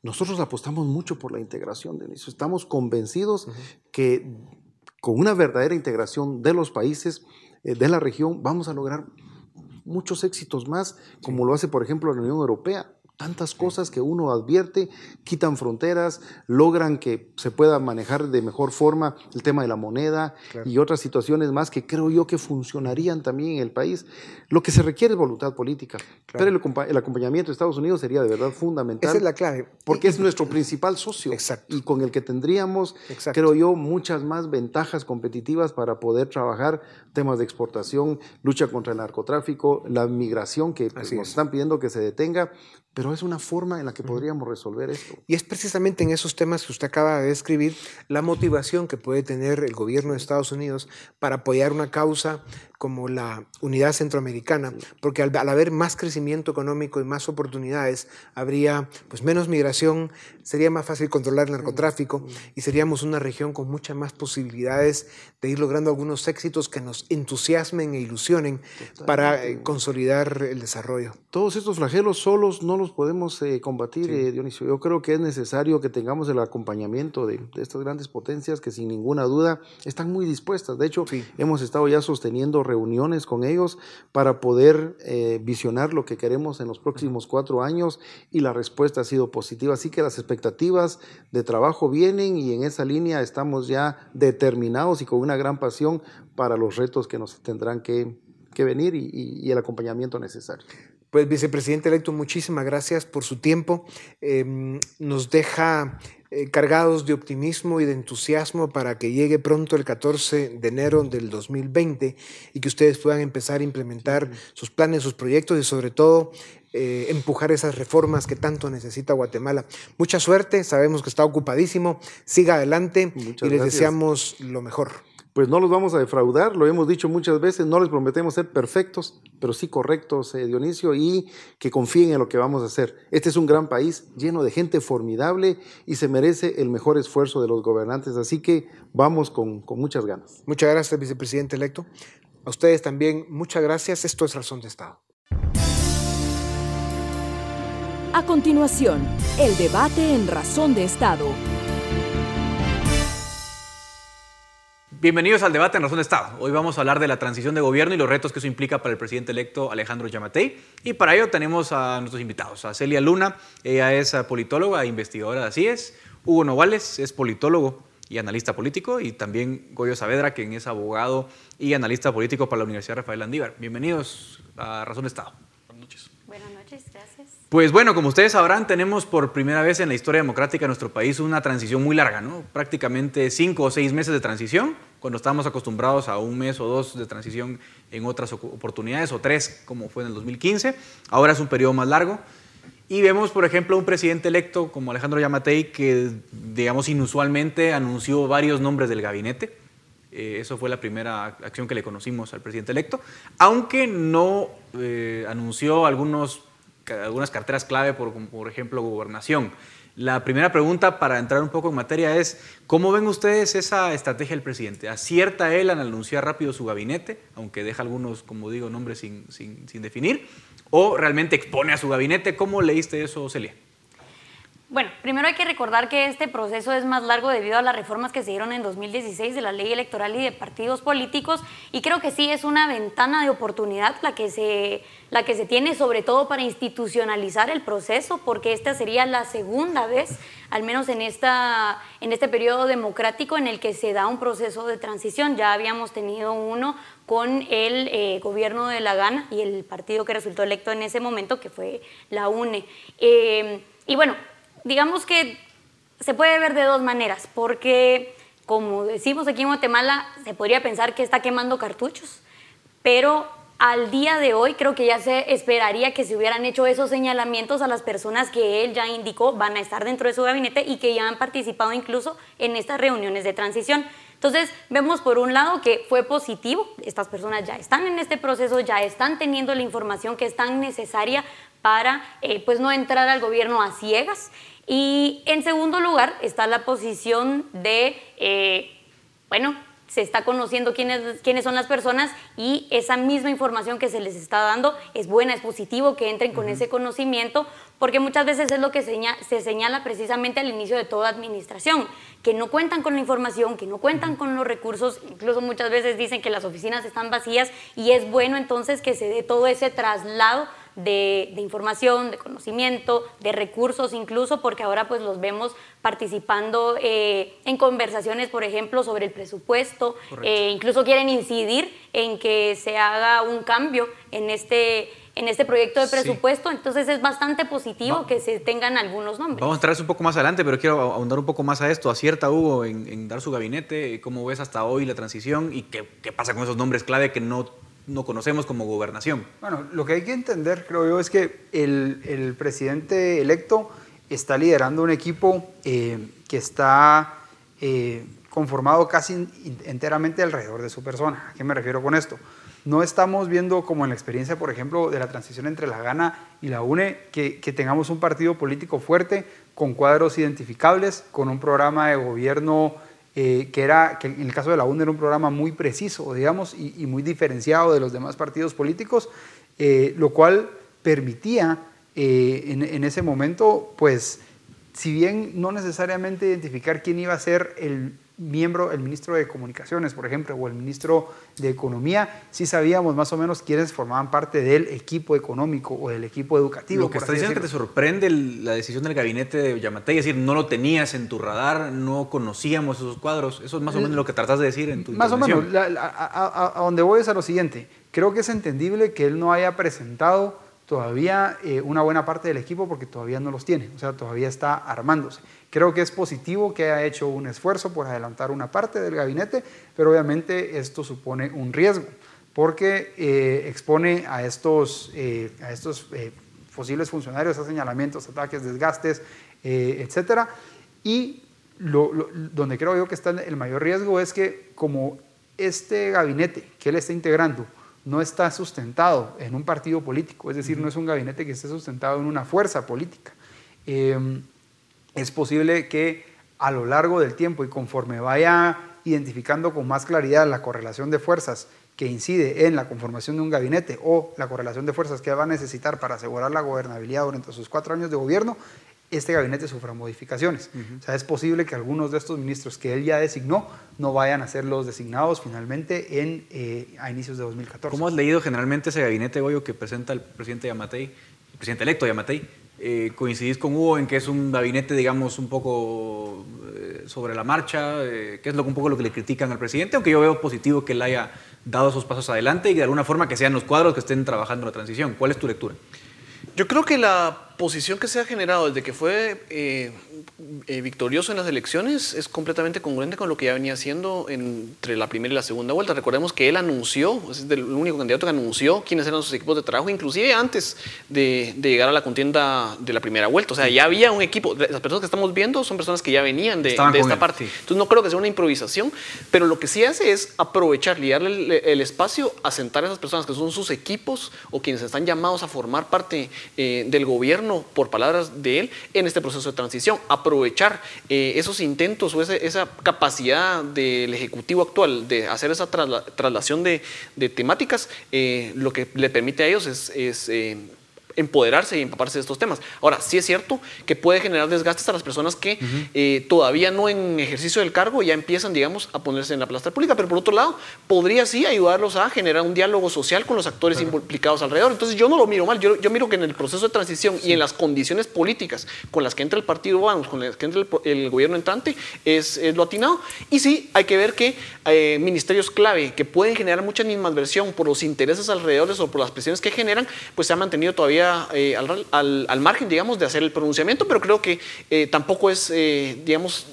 Speaker 6: Nosotros apostamos mucho por la integración, de eso. Estamos convencidos que con una verdadera integración de los países, eh, de la región, vamos a lograr muchos éxitos más, como lo hace, por ejemplo, la Unión Europea tantas cosas que uno advierte, quitan fronteras, logran que se pueda manejar de mejor forma el tema de la moneda y otras situaciones más que creo yo que funcionarían también en el país. Lo que se requiere es voluntad política, pero el, acompañamiento de Estados Unidos sería de verdad fundamental.
Speaker 5: Esa es la clave.
Speaker 6: Porque es nuestro principal socio
Speaker 5: Exacto.
Speaker 6: y con el que tendríamos, creo yo, muchas más ventajas competitivas para poder trabajar temas de exportación, lucha contra el narcotráfico, la migración que pues, nos están pidiendo que se detenga, pero es una forma en la que podríamos resolver esto.
Speaker 5: Y es precisamente en esos temas que usted acaba de describir la motivación que puede tener el gobierno de Estados Unidos para apoyar una causa como la unidad centroamericana, porque al, haber más crecimiento económico y más oportunidades, habría pues, menos migración, sería más fácil controlar el narcotráfico y seríamos una región con muchas más posibilidades de ir logrando algunos éxitos que nos entusiasmen e ilusionen para eh, consolidar el desarrollo.
Speaker 6: Todos estos flagelos solos no los podemos eh, combatir, eh, Dionisio. Yo creo que es necesario que tengamos el acompañamiento de, estas grandes potencias que sin ninguna duda están muy dispuestas. De hecho, hemos estado ya sosteniendo reuniones con ellos para poder eh, visionar lo que queremos en los próximos cuatro años y la respuesta ha sido positiva. Así que las expectativas de trabajo vienen y en esa línea estamos ya determinados y con una gran pasión para los retos que nos tendrán que, venir y, el acompañamiento necesario.
Speaker 5: Pues vicepresidente electo, muchísimas gracias por su tiempo. Em, nos deja eh, cargados de optimismo y de entusiasmo para que llegue pronto el 14 de enero del 2020 y que ustedes puedan empezar a implementar sus planes, sus proyectos y sobre todo eh, empujar esas reformas que tanto necesita Guatemala. Mucha suerte, sabemos que está ocupadísimo, siga adelante y les deseamos lo mejor
Speaker 6: pues no los vamos a defraudar, lo hemos dicho muchas veces, no les prometemos ser perfectos, pero sí correctos, eh, Dionisio, y que confíen en lo que vamos a hacer. Este es un gran país lleno de gente formidable y se merece el mejor esfuerzo de los gobernantes, así que vamos con, con muchas ganas.
Speaker 5: Muchas gracias, vicepresidente electo. A ustedes también, muchas gracias. Esto es Razón de Estado.
Speaker 4: A continuación, el debate en Razón de Estado.
Speaker 7: Bienvenidos al debate en Razón de Estado. Hoy vamos a hablar de la transición de gobierno y los retos que eso implica para el presidente electo Alejandro Yamatei. Y para ello tenemos a nuestros invitados, a Celia Luna, ella es politóloga e investigadora de CIES, Hugo Novales es politólogo y analista político, y también Goyo Saavedra, quien es abogado y analista político para la Universidad Rafael Andívar. Bienvenidos a Razón de Estado.
Speaker 8: Buenas noches. Buenas noches, gracias.
Speaker 7: Pues bueno, como ustedes sabrán, tenemos por primera vez en la historia democrática de nuestro país una transición muy larga, ¿no? Prácticamente cinco o seis meses de transición cuando estábamos acostumbrados a un mes o dos de transición en otras oportunidades, o tres, como fue en el 2015. Ahora es un periodo más largo. Y vemos, por ejemplo, un presidente electo como Alejandro Yamatei que, digamos, inusualmente anunció varios nombres del gabinete. Eh, eso fue la primera acción que le conocimos al presidente electo, aunque no eh, anunció algunos, algunas carteras clave, por, ejemplo, gobernación. La primera pregunta para entrar un poco en materia es, ¿cómo ven ustedes esa estrategia del presidente? ¿Acierta él al anunciar rápido su gabinete, aunque deja algunos, como digo, nombres sin, sin definir? ¿O realmente expone a su gabinete? ¿Cómo leíste eso, Celia?
Speaker 8: Bueno, primero hay que recordar que este proceso es más largo debido a las reformas que se dieron en 2016 de la ley electoral y de partidos políticos y creo que sí es una ventana de oportunidad la que se, la que se tiene sobre todo para institucionalizar el proceso porque esta sería la segunda vez, al menos en, esta, en este periodo democrático en el que se da un proceso de transición. Ya habíamos tenido uno con el eh, gobierno de la Gana y el partido que resultó electo en ese momento que fue la UNE. Eh, y bueno, digamos que se puede ver de dos maneras, porque como decimos aquí en Guatemala, se podría pensar que está quemando cartuchos, pero al día de hoy creo que ya se esperaría que se hubieran hecho esos señalamientos a las personas que él ya indicó van a estar dentro de su gabinete y que ya han participado incluso en estas reuniones de transición. Entonces, vemos por un lado que fue positivo, estas personas ya están en este proceso, ya están teniendo la información que es tan necesaria para eh, pues no entrar al gobierno a ciegas. Y en segundo lugar está la posición de, eh, bueno, se está conociendo quiénes, quiénes son las personas y esa misma información que se les está dando es buena, es positivo que entren con ese conocimiento, porque muchas veces es lo que se señala precisamente al inicio de toda administración, que no cuentan con la información, que no cuentan con los recursos, incluso muchas veces dicen que las oficinas están vacías y es bueno entonces que se dé todo ese traslado de, información, de conocimiento, de recursos incluso, porque ahora pues los vemos participando eh, en conversaciones, por ejemplo, sobre el presupuesto, eh, incluso quieren incidir en que se haga un cambio en este en este proyecto de presupuesto, entonces es bastante positivo que se tengan algunos nombres.
Speaker 7: Vamos a entrar un poco más adelante, pero quiero ahondar un poco más a esto. ¿Acierta Hugo en, dar su gabinete? ¿Cómo ves hasta hoy la transición? ¿Y qué, qué pasa con esos nombres clave que no no conocemos como gobernación.
Speaker 9: Bueno, lo que hay que entender, creo yo, es que el, presidente electo está liderando un equipo eh, que está eh, conformado casi enteramente alrededor de su persona. ¿A qué me refiero con esto? No estamos viendo como en la experiencia, por ejemplo, de la transición entre la Gana y la UNE, que, que tengamos un partido político fuerte, con cuadros identificables, con un programa de gobierno eh, que era, que en el caso de la UNE era un programa muy preciso, digamos, y, muy diferenciado de los demás partidos políticos, eh, lo cual permitía eh, en, en, ese momento, pues, si bien no necesariamente identificar quién iba a ser el miembro, el ministro de Comunicaciones, por ejemplo, o el ministro de Economía, sí sabíamos más o menos quiénes formaban parte del equipo económico o del equipo educativo.
Speaker 7: Lo que está diciendo que te sorprende la decisión del gabinete de Yamatei, es decir, no lo tenías en tu radar, no conocíamos esos cuadros. Eso es más o menos lo que tratas de decir en tu
Speaker 9: Más o menos. a, a donde voy es a lo siguiente. Creo que es entendible que él no haya presentado todavía eh, una buena parte del equipo porque todavía no los tiene, o sea, todavía está armándose. Creo que es positivo que haya hecho un esfuerzo por adelantar una parte del gabinete, pero obviamente esto supone un riesgo porque eh, expone a estos, eh, a estos posibles funcionarios a señalamientos, ataques, desgastes, etcétera. Y donde creo yo que está el mayor riesgo es que como este gabinete que él está integrando no está sustentado en un partido político, es decir, no es un gabinete que esté sustentado en una fuerza política. Em, es posible que a lo largo del tiempo y conforme vaya identificando con más claridad la correlación de fuerzas que incide en la conformación de un gabinete o la correlación de fuerzas que va a necesitar para asegurar la gobernabilidad durante sus cuatro años de gobierno, este gabinete sufra modificaciones. O sea, es posible que algunos de estos ministros que él ya designó no vayan a ser los designados finalmente en, eh, a inicios de 2014.
Speaker 7: ¿Cómo has leído generalmente ese gabinete, Goyo, que presenta el presidente Yamatei, el presidente electo Yamatei? Eh, ¿Coincidís con Hugo en que es un gabinete, digamos, un poco eh, sobre la marcha? ¿Qué es lo, un poco lo que le critican al presidente? Aunque yo veo positivo que él haya dado esos pasos adelante y de alguna forma que sean los cuadros que estén trabajando la transición. ¿Cuál es tu lectura?
Speaker 10: Yo creo que la posición que se ha generado desde que fue eh, eh, victorioso en las elecciones es completamente congruente con lo que ya venía haciendo entre la primera y la segunda vuelta. Recordemos que él anunció, es el único candidato que anunció quiénes eran sus equipos de trabajo, inclusive antes de, llegar a la contienda de la primera vuelta. O sea, ya había un equipo, las personas que estamos viendo son personas que ya venían de, esta parte. Entonces no creo que sea una improvisación, pero lo que sí hace es aprovechar y darle el, espacio a sentar a esas personas que son sus equipos o quienes están llamados a formar parte eh, del gobierno por palabras de él, en este proceso de transición. Aprovechar eh, esos intentos o esa capacidad del Ejecutivo actual de hacer esa traslación de, temáticas, eh, lo que le permite a ellos es, eh, empoderarse y empaparse de estos temas. Ahora, sí es cierto que puede generar desgastes a las personas que eh, todavía no en ejercicio del cargo ya empiezan, digamos, a ponerse en la plaza pública, pero por otro lado, podría sí ayudarlos a generar un diálogo social con los actores implicados alrededor. Entonces, yo no lo miro mal, yo, yo, miro que en el proceso de transición y en las condiciones políticas con las que entra el partido Vamos, con las que entra el, gobierno entrante, es, lo atinado. Y sí, hay que ver que eh, ministerios clave que pueden generar mucha animadversión por los intereses alrededor o por las presiones que generan, pues se han mantenido todavía eh, al, margen, digamos, de hacer el pronunciamiento, pero creo que eh, tampoco es, eh, digamos,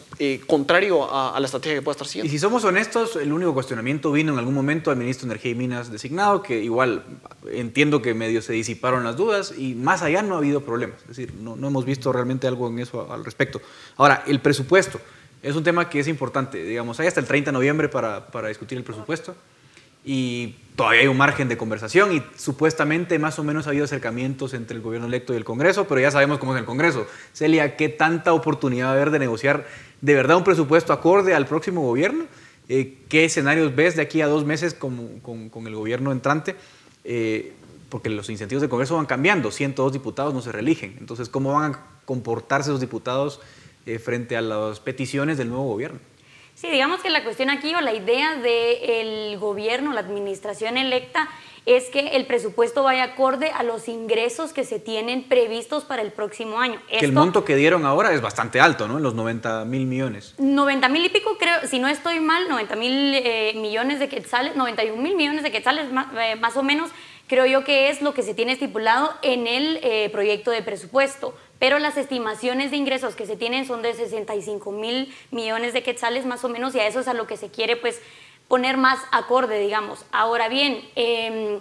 Speaker 10: contrario a, la estrategia que pueda estar siguiendo.
Speaker 7: Y si somos honestos, el único cuestionamiento vino en algún momento al ministro de Energía y Minas designado, que igual entiendo que medio se disiparon las dudas y más allá no ha habido problemas. Es decir, no, hemos visto realmente algo en eso al respecto. Ahora, el presupuesto. Es un tema que es importante, digamos, hay hasta el 30 de noviembre para discutir el presupuesto y todavía hay un margen de conversación y supuestamente más o menos ha habido acercamientos entre el gobierno electo y el Congreso, pero ya sabemos cómo es el Congreso. Celia, ¿qué tanta oportunidad va a haber de negociar de verdad un presupuesto acorde al próximo gobierno? Eh, ¿Qué escenarios ves de aquí a dos meses con, con, el gobierno entrante? Eh, porque los incentivos del Congreso van cambiando, 102 diputados no se reeligen. Entonces, ¿cómo van a comportarse los diputados eh, frente a las peticiones del nuevo gobierno?
Speaker 8: Sí, digamos que la cuestión aquí o la idea del gobierno, la administración electa, es que el presupuesto vaya acorde a los ingresos que se tienen previstos para el próximo año.
Speaker 7: que el monto que dieron ahora es bastante alto, ¿no? En los 90 mil millones.
Speaker 8: 90 mil y pico, creo, si no estoy mal, 90 mil eh, millones de quetzales, 91 mil millones de quetzales más, eh, más, o menos, creo yo que es lo que se tiene estipulado en el eh, proyecto de presupuesto. Pero las estimaciones de ingresos que se tienen son de 65 mil millones de quetzales más o menos y a eso es a lo que se quiere pues poner más acorde, digamos. Ahora bien, eh,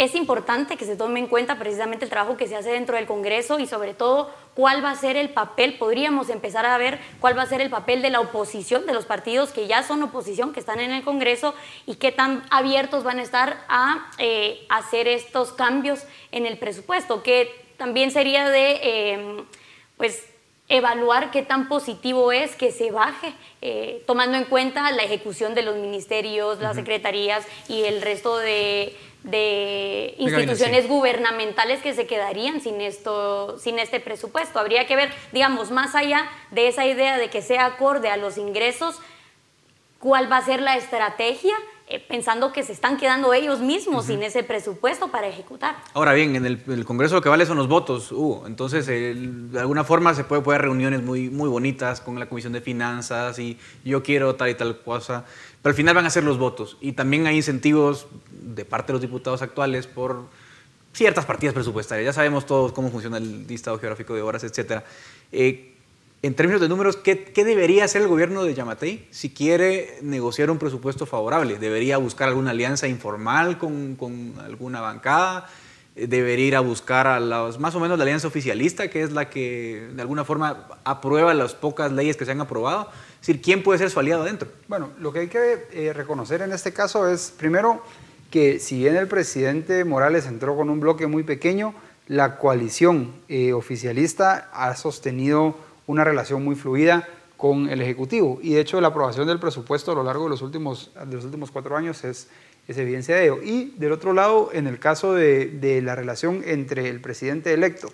Speaker 8: es importante que se tome en cuenta precisamente el trabajo que se hace dentro del Congreso y sobre todo cuál va a ser el papel, podríamos empezar a ver cuál va a ser el papel de la oposición, de los partidos que ya son oposición, que están en el Congreso y qué tan abiertos van a estar a eh, hacer estos cambios en el presupuesto, que también sería de, eh, pues, evaluar qué tan positivo es que se baje, eh, tomando en cuenta la ejecución de los ministerios, las secretarías y el resto de, de instituciones gubernamentales que se quedarían sin, esto, sin este presupuesto. Habría que ver, digamos, más allá de esa idea de que sea acorde a los ingresos, cuál va a ser la estrategia eh, pensando que se están quedando ellos mismos sin ese presupuesto para ejecutar.
Speaker 7: Ahora bien, en el, el, Congreso lo que vale son los votos, Hugo. Entonces, el, de alguna forma se puede poder reuniones muy, muy bonitas con la Comisión de Finanzas y yo quiero tal y tal cosa, pero al final van a ser los votos. Y también hay incentivos de parte de los diputados actuales por ciertas partidas presupuestarias. Ya sabemos todos cómo funciona el listado geográfico de horas, etc. Eh, en términos de números, ¿qué, ¿qué, debería hacer el gobierno de Yamatei si quiere negociar un presupuesto favorable? ¿Debería buscar alguna alianza informal con, con alguna bancada? ¿Debería ir a buscar a los, más o menos la alianza oficialista, que es la que de alguna forma aprueba las pocas leyes que se han aprobado? Es decir, ¿quién puede ser su aliado adentro?
Speaker 9: Bueno, lo que hay que eh, reconocer en este caso es, primero, que si bien el presidente Morales entró con un bloque muy pequeño, la coalición eh, oficialista ha sostenido una relación muy fluida con el Ejecutivo. Y de hecho la aprobación del presupuesto a lo largo de los últimos, de los últimos cuatro años es, es evidencia de ello. Y del otro lado, en el caso de, de la relación entre el presidente electo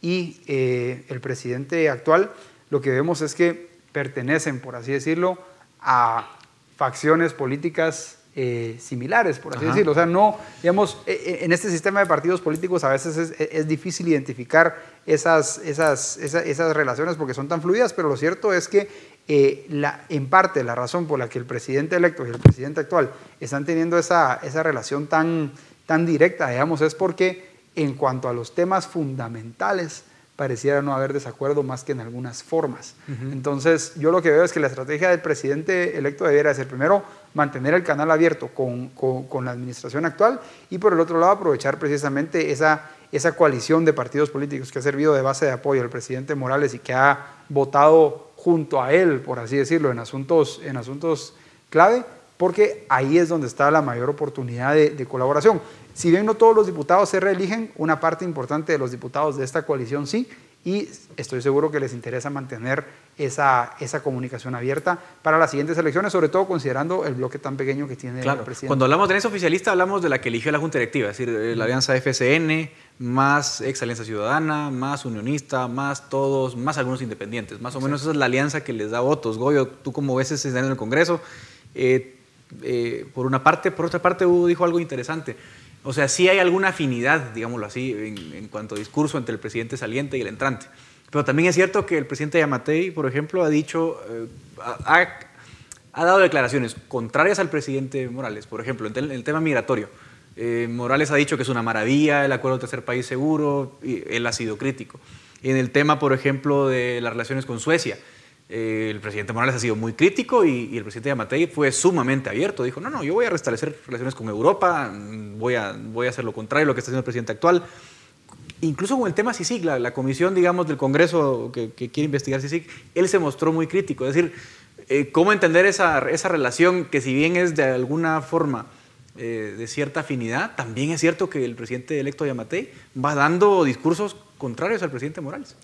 Speaker 9: y eh, el presidente actual, lo que vemos es que pertenecen, por así decirlo, a facciones políticas eh, similares, por así Ajá. decirlo. O sea, no, digamos, en este sistema de partidos políticos a veces es, es difícil identificar esas, esas, esas, esas, relaciones porque son tan fluidas, pero lo cierto es que eh, la, en parte la razón por la que el presidente electo y el presidente actual están teniendo esa, esa relación tan, tan directa, digamos, es porque en cuanto a los temas fundamentales, pareciera no haber desacuerdo más que en algunas formas. Uh -huh. Entonces, yo lo que veo es que la estrategia del presidente electo debiera ser primero mantener el canal abierto con, con, la administración actual y por el otro lado aprovechar precisamente esa, esa coalición de partidos políticos que ha servido de base de apoyo al presidente Morales y que ha votado junto a él, por así decirlo, en asuntos, en asuntos clave, porque ahí es donde está la mayor oportunidad de, de colaboración. Si bien no todos los diputados se reeligen, una parte importante de los diputados de esta coalición sí, y estoy seguro que les interesa mantener esa, esa comunicación abierta para las siguientes elecciones, sobre todo considerando el bloque tan pequeño que tiene
Speaker 7: claro,
Speaker 9: el presidente.
Speaker 7: Cuando hablamos de alianza oficialista, hablamos de la que eligió la Junta Directiva, es decir, la alianza FCN, más ex Alianza Ciudadana, más Unionista, más todos, más algunos independientes. Más o menos sí. esa es la alianza que les da votos. Goyo, tú como ves ese en el Congreso, eh, eh, por una parte, por otra parte, Hugo dijo algo interesante. O sea, sí hay alguna afinidad, digámoslo así, en, en, cuanto a discurso entre el presidente saliente y el entrante. Pero también es cierto que el presidente Yamatei, por ejemplo, ha dicho, eh, ha, dado declaraciones contrarias al presidente Morales. Por ejemplo, en el, tema migratorio. Eh, Morales ha dicho que es una maravilla el acuerdo de tercer país seguro, y él ha sido crítico. En el tema, por ejemplo, de las relaciones con Suecia, eh, el presidente Morales ha sido muy crítico y, el presidente Yamatei fue sumamente abierto. Dijo, no, no, yo voy a restablecer relaciones con Europa, voy a, voy a hacer lo contrario de lo que está haciendo el presidente actual. Incluso con el tema CICIG, la, la comisión, digamos, del Congreso que, quiere investigar CICIG, él se mostró muy crítico. Es decir, eh, ¿cómo entender esa, esa, relación que si bien es de alguna forma eh, de cierta afinidad, también es cierto que el presidente electo Yamatei va dando discursos contrarios al presidente Morales?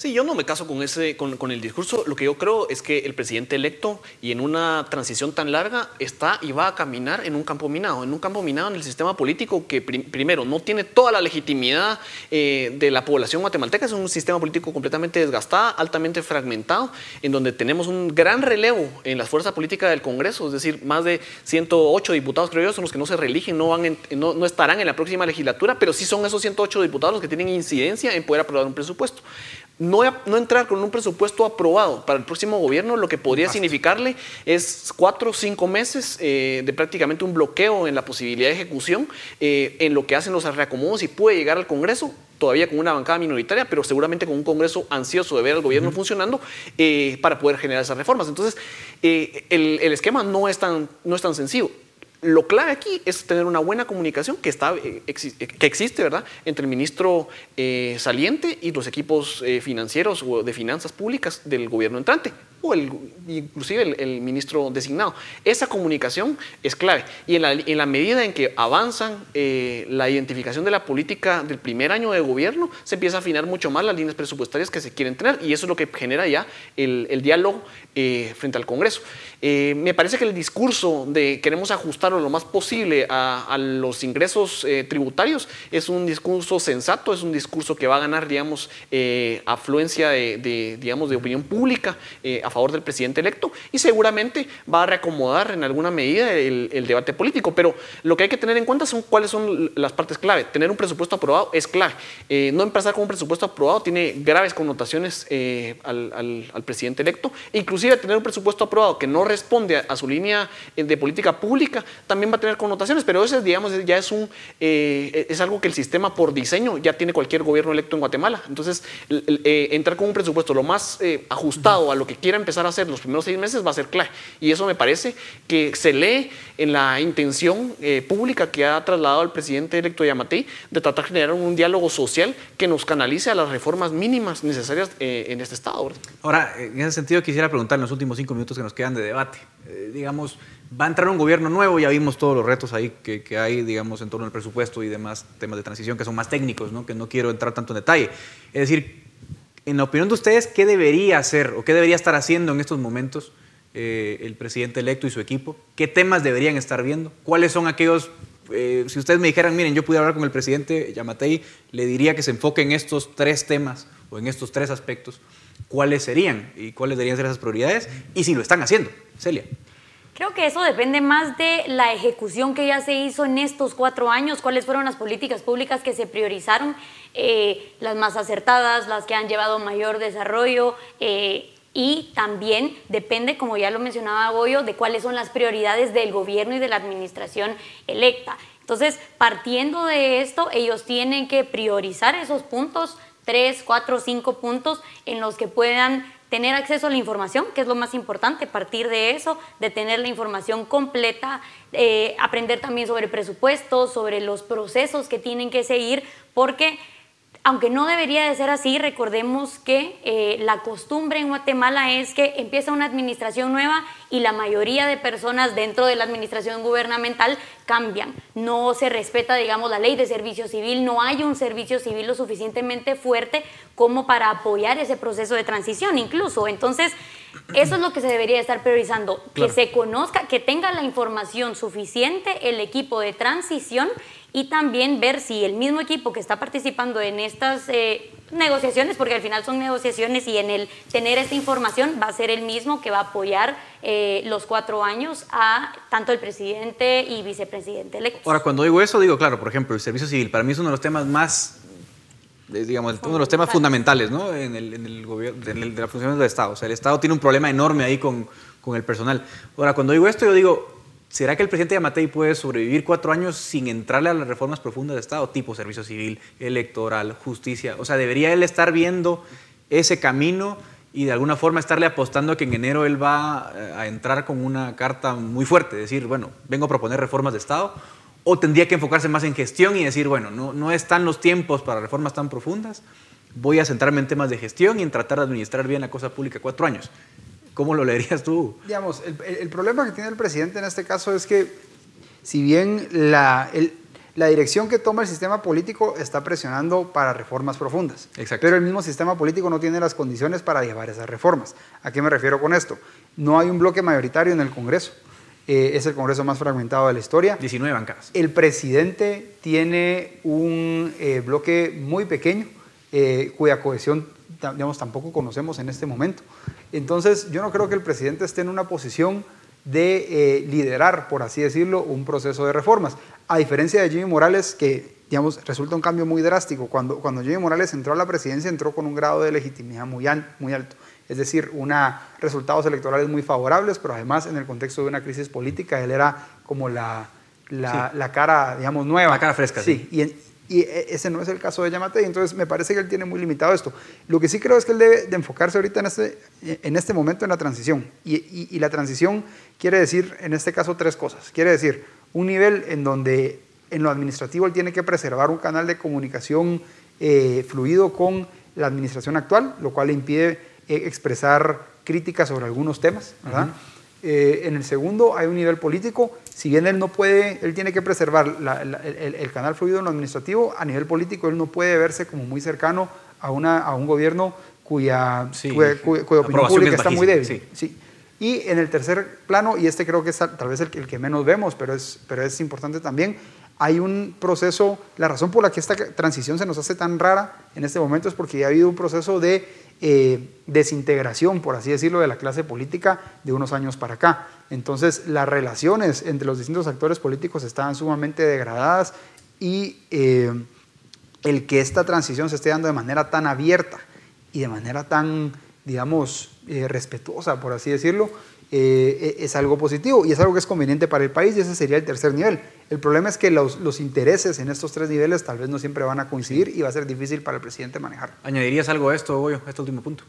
Speaker 10: Sí, yo no me caso con, ese, con, con, el discurso. Lo que yo creo es que el presidente electo y en una transición tan larga está y va a caminar en un campo minado, en un campo minado en el sistema político que prim, primero no tiene toda la legitimidad eh, de la población guatemalteca, es un sistema político completamente desgastado, altamente fragmentado, en donde tenemos un gran relevo en la fuerza política del Congreso, es decir, más de 108 diputados, creo yo, son los que no se reeligen, no, van en, no, no estarán en la próxima legislatura, pero sí son esos 108 diputados los que tienen incidencia en poder aprobar un presupuesto no, no, entrar con un presupuesto aprobado para el próximo gobierno, lo que podría Basta. significarle es cuatro o cinco meses eh, de prácticamente un bloqueo en la posibilidad de ejecución, eh, en lo que hacen los reacomodos y puede llegar al Congreso todavía con una bancada minoritaria, pero seguramente con un Congreso ansioso de ver al gobierno uh -huh. funcionando eh, para poder generar esas reformas. Entonces, el, el, esquema no es, tan, no es tan sencillo. Lo clave aquí es tener una buena comunicación que, está, que existe ¿verdad? entre el ministro eh, saliente y los equipos eh, financieros o de finanzas públicas del gobierno entrante o el, inclusive el, ministro designado. Esa comunicación es clave y en la, medida en que avanzan eh, la identificación de la política del primer año de gobierno, se empieza a afinar mucho más las líneas presupuestarias que se quieren tener y eso es lo que genera ya el, el diálogo eh, frente al Congreso. Eh, me parece que el discurso de queremos lo más posible a, los ingresos eh, tributarios es un discurso sensato, es un discurso que va a ganar, digamos, afluencia de, digamos, de opinión pública a favor del presidente electo y seguramente va a reacomodar en alguna medida el, debate político. Pero lo que hay que tener en cuenta son cuáles son las partes clave. Tener un presupuesto aprobado es clave. Eh, no empezar con un presupuesto aprobado tiene graves connotaciones eh, al, presidente electo. Inclusive tener un presupuesto aprobado que no responde a, su línea de política pública también va a tener connotaciones, pero eso digamos, ya es, un, eh, es algo que el sistema por diseño ya tiene cualquier gobierno electo en Guatemala. Entonces, eh, entrar con un presupuesto lo más ajustado a lo que quiera empezar a hacer los primeros seis meses va a ser clave. Y eso me parece que se lee en la intención eh, pública que ha trasladado el presidente electo Yamatei de tratar de generar un diálogo social que nos canalice a las reformas mínimas necesarias eh, en este Estado.
Speaker 7: Ahora, en ese sentido quisiera preguntar en los últimos cinco minutos que nos quedan de debate. Eh, digamos, va a entrar un gobierno nuevo, ya vimos todos los retos ahí que, que, hay, digamos, en torno al presupuesto y demás temas de transición que son más técnicos, ¿no? que no quiero entrar tanto en detalle. Es decir, en la opinión de ustedes, ¿qué debería hacer o qué debería estar haciendo en estos momentos eh, el presidente electo y su equipo? ¿Qué temas deberían estar viendo? ¿Cuáles son aquellos, eh, si ustedes me dijeran, miren, yo pudiera hablar con el presidente Yamatei, le diría que se enfoque en estos tres temas o en estos tres aspectos, ¿cuáles serían y cuáles deberían ser esas prioridades? Y si lo están haciendo, Celia.
Speaker 8: Creo que eso depende más de la ejecución que ya se hizo en estos cuatro años, cuáles fueron las políticas públicas que se priorizaron, eh, las más acertadas, las que han llevado mayor desarrollo. Eh, y también depende, como ya lo mencionaba Goyo, de cuáles son las prioridades del gobierno y de la administración electa. Entonces, partiendo de esto, ellos tienen que priorizar esos puntos, tres, cuatro, cinco puntos en los que puedan tener acceso a la información, que es lo más importante, partir de eso, de tener la información completa, eh, aprender también sobre presupuestos, sobre los procesos que tienen que seguir, porque aunque no debería de ser así, recordemos que eh, la costumbre en Guatemala es que empieza una administración nueva y la mayoría de personas dentro de la administración gubernamental cambian. No se respeta, digamos, la ley de servicio civil, no hay un servicio civil lo suficientemente fuerte como para apoyar ese proceso de transición incluso. Entonces, eso es lo que se debería estar priorizando, claro. que se conozca, que tenga la información suficiente el equipo de transición y también ver si el mismo equipo que está participando en estas eh, negociaciones, porque al final son negociaciones y en el tener esta información va a ser el mismo que va a apoyar eh, los cuatro años a tanto el presidente y vicepresidente electos.
Speaker 7: Ahora, cuando digo eso, digo, claro, por ejemplo, el servicio civil para mí es uno de los temas más digamos, uno de los temas fundamentales ¿no? en, el, en el gobierno, en el, de la función del Estado. O sea, el Estado tiene un problema enorme ahí con, con el personal. Ahora, cuando digo esto, yo digo, ¿será que el presidente Yamatei puede sobrevivir cuatro años sin entrarle a las reformas profundas del Estado, tipo servicio civil, electoral, justicia? O sea, ¿debería él estar viendo ese camino y de alguna forma estarle apostando a que en enero él va a entrar con una carta muy fuerte, decir, bueno, vengo a proponer reformas de Estado? ¿O tendría que enfocarse más en gestión y decir, bueno, no, no están los tiempos para reformas tan profundas, voy a centrarme en temas de gestión y en tratar de administrar bien la cosa pública cuatro años? ¿Cómo lo leerías tú?
Speaker 9: Digamos, el, el problema que tiene el presidente en este caso es que si bien la, el, la dirección que toma el sistema político está presionando para reformas profundas.
Speaker 7: Exacto.
Speaker 9: Pero el mismo sistema político no tiene las condiciones para llevar esas reformas. ¿A qué me refiero con esto? No hay un bloque mayoritario en el Congreso. Eh, es el Congreso más fragmentado de la historia.
Speaker 7: 19 bancadas.
Speaker 9: El presidente tiene un eh, bloque muy pequeño, eh, cuya cohesión digamos, tampoco conocemos en este momento. Entonces, yo no creo que el presidente esté en una posición de eh, liderar, por así decirlo, un proceso de reformas. A diferencia de Jimmy Morales, que digamos, resulta un cambio muy drástico. Cuando, cuando Jimmy Morales entró a la presidencia, entró con un grado de legitimidad muy, muy alto. Es decir, una, resultados electorales muy favorables, pero además en el contexto de una crisis política, él era como la, la, la cara, digamos, nueva.
Speaker 7: La cara fresca.
Speaker 9: Sí, sí. Y, y e, ese no es el caso de Yamate, entonces me parece que él tiene muy limitado esto. Lo que sí creo es que él debe de enfocarse ahorita en este, en este momento en la transición. Y, y, y, la transición quiere decir, en este caso, tres cosas. Quiere decir, un nivel en donde en lo administrativo él tiene que preservar un canal de comunicación eh, fluido con la administración actual, lo cual le impide eh, expresar críticas sobre algunos temas, ¿verdad? Eh, en el segundo hay un nivel político, si bien él no puede, él tiene que preservar la, la, el, el, canal fluido en lo administrativo, a nivel político él no puede verse como muy cercano a, una, a un gobierno cuya,
Speaker 7: sí,
Speaker 9: cuya, cuya, cuya opinión pública está muy débil.
Speaker 7: Sí.
Speaker 9: Sí. Y en el tercer plano, y este creo que es tal vez el, el que menos vemos, pero es, pero es importante también, hay un proceso, la razón por la que esta transición se nos hace tan rara en este momento es porque ya ha habido un proceso de eh, desintegración, por así decirlo, de la clase política de unos años para acá. Entonces, las relaciones entre los distintos actores políticos estaban sumamente degradadas y eh, el que esta transición se esté dando de manera tan abierta y de manera tan, digamos, eh, respetuosa, por así decirlo, eh, es algo positivo y es algo que es conveniente para el país y ese sería el tercer nivel. El problema es que los, los, intereses en estos tres niveles tal vez no siempre van a coincidir y va a ser difícil para el presidente manejar.
Speaker 7: ¿Añadirías algo a esto, Goyo, a este último punto?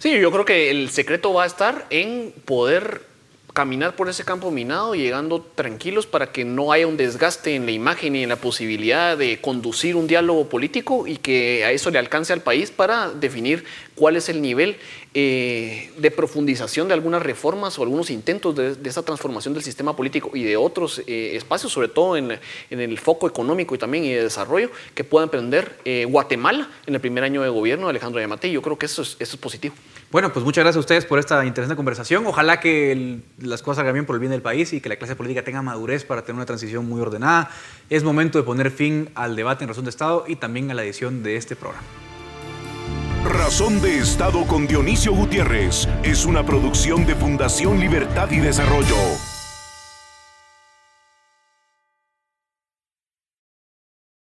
Speaker 10: Sí, yo creo que el secreto va a estar en poder caminar por ese campo minado llegando tranquilos para que no haya un desgaste en la imagen y en la posibilidad de conducir un diálogo político y que a eso le alcance al país para definir cuál es el nivel eh, de profundización de algunas reformas o algunos intentos de, esa transformación del sistema político y de otros eh, espacios, sobre todo en, en, el foco económico y también y de desarrollo, que pueda emprender eh, Guatemala en el primer año de gobierno de Alejandro Yamate. Yo creo que eso es, eso es positivo.
Speaker 7: Bueno, pues muchas gracias a ustedes por esta interesante conversación. Ojalá que las cosas salgan bien por el bien del país y que la clase política tenga madurez para tener una transición muy ordenada. Es momento de poner fin al debate en razón de Estado y también a la edición de este programa.
Speaker 1: Razón de Estado con Dionisio Gutiérrez es una producción de Fundación Libertad y Desarrollo.